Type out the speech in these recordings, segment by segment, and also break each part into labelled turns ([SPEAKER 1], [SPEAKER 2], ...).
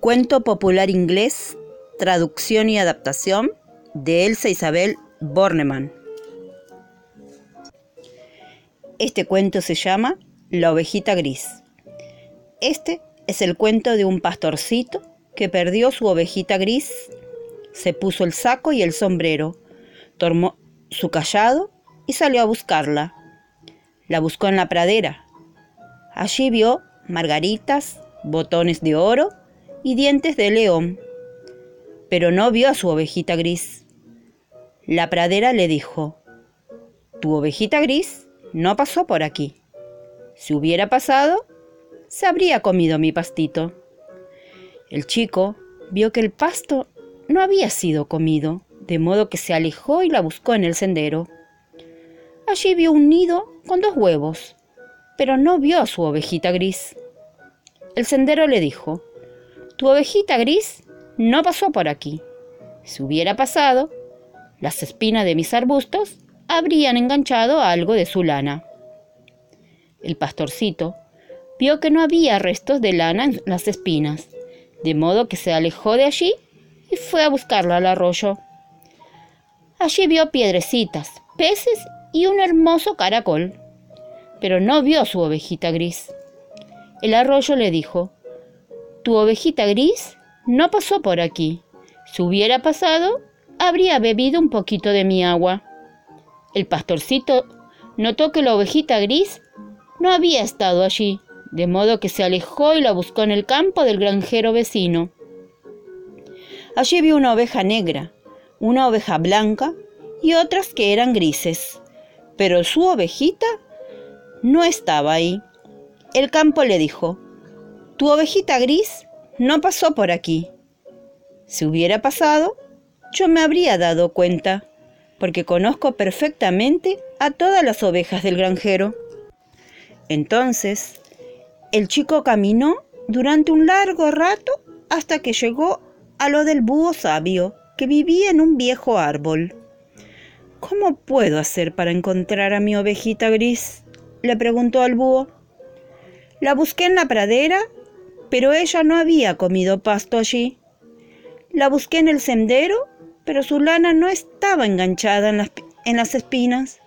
[SPEAKER 1] Cuento popular inglés, traducción y adaptación de Elsa Isabel Bornemann. Este cuento se llama La ovejita gris. Este es el cuento de un pastorcito que perdió su ovejita gris, se puso el saco y el sombrero, tomó su callado y salió a buscarla. La buscó en la pradera. Allí vio margaritas, botones de oro y dientes de león, pero no vio a su ovejita gris. La pradera le dijo, Tu ovejita gris no pasó por aquí. Si hubiera pasado, se habría comido mi pastito. El chico vio que el pasto no había sido comido, de modo que se alejó y la buscó en el sendero. Allí vio un nido con dos huevos, pero no vio a su ovejita gris. El sendero le dijo, Tu ovejita gris no pasó por aquí. Si hubiera pasado, las espinas de mis arbustos habrían enganchado algo de su lana. El pastorcito vio que no había restos de lana en las espinas, de modo que se alejó de allí y fue a buscarla al arroyo. Allí vio piedrecitas, peces y un hermoso caracol, pero no vio su ovejita gris. El arroyo le dijo, Tu ovejita gris no pasó por aquí. Si hubiera pasado, habría bebido un poquito de mi agua. El pastorcito notó que la ovejita gris no había estado allí, de modo que se alejó y la buscó en el campo del granjero vecino. Allí vio una oveja negra, una oveja blanca y otras que eran grises, pero su ovejita no estaba ahí. El campo le dijo, Tu ovejita gris no pasó por aquí. Si hubiera pasado, yo me habría dado cuenta, porque conozco perfectamente a todas las ovejas del granjero. Entonces, el chico caminó durante un largo rato hasta que llegó a lo del búho sabio, que vivía en un viejo árbol. ¿Cómo puedo hacer para encontrar a mi ovejita gris? le preguntó al búho. La busqué en la pradera, pero ella no había comido pasto allí. La busqué en el sendero, pero su lana no estaba enganchada en las, en las espinas.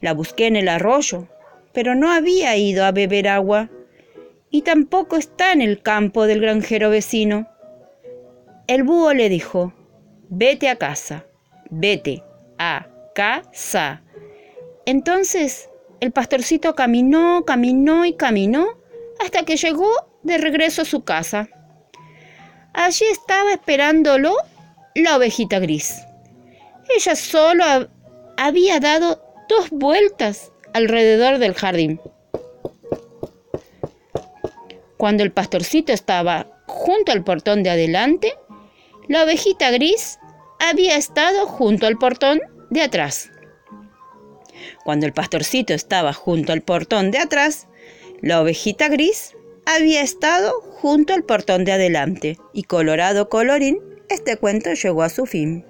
[SPEAKER 1] La busqué en el arroyo, pero no había ido a beber agua. Y tampoco está en el campo del granjero vecino. El búho le dijo, vete a casa, vete a casa. Entonces el pastorcito caminó, caminó y caminó hasta que llegó de regreso a su casa. Allí estaba esperándolo la ovejita gris. Ella solo había dado dos vueltas alrededor del jardín. Cuando el pastorcito estaba junto al portón de adelante, la ovejita gris había estado junto al portón de atrás. Cuando el pastorcito estaba junto al portón de atrás, la ovejita gris había estado junto al portón de adelante. Y colorado colorín, este cuento llegó a su fin.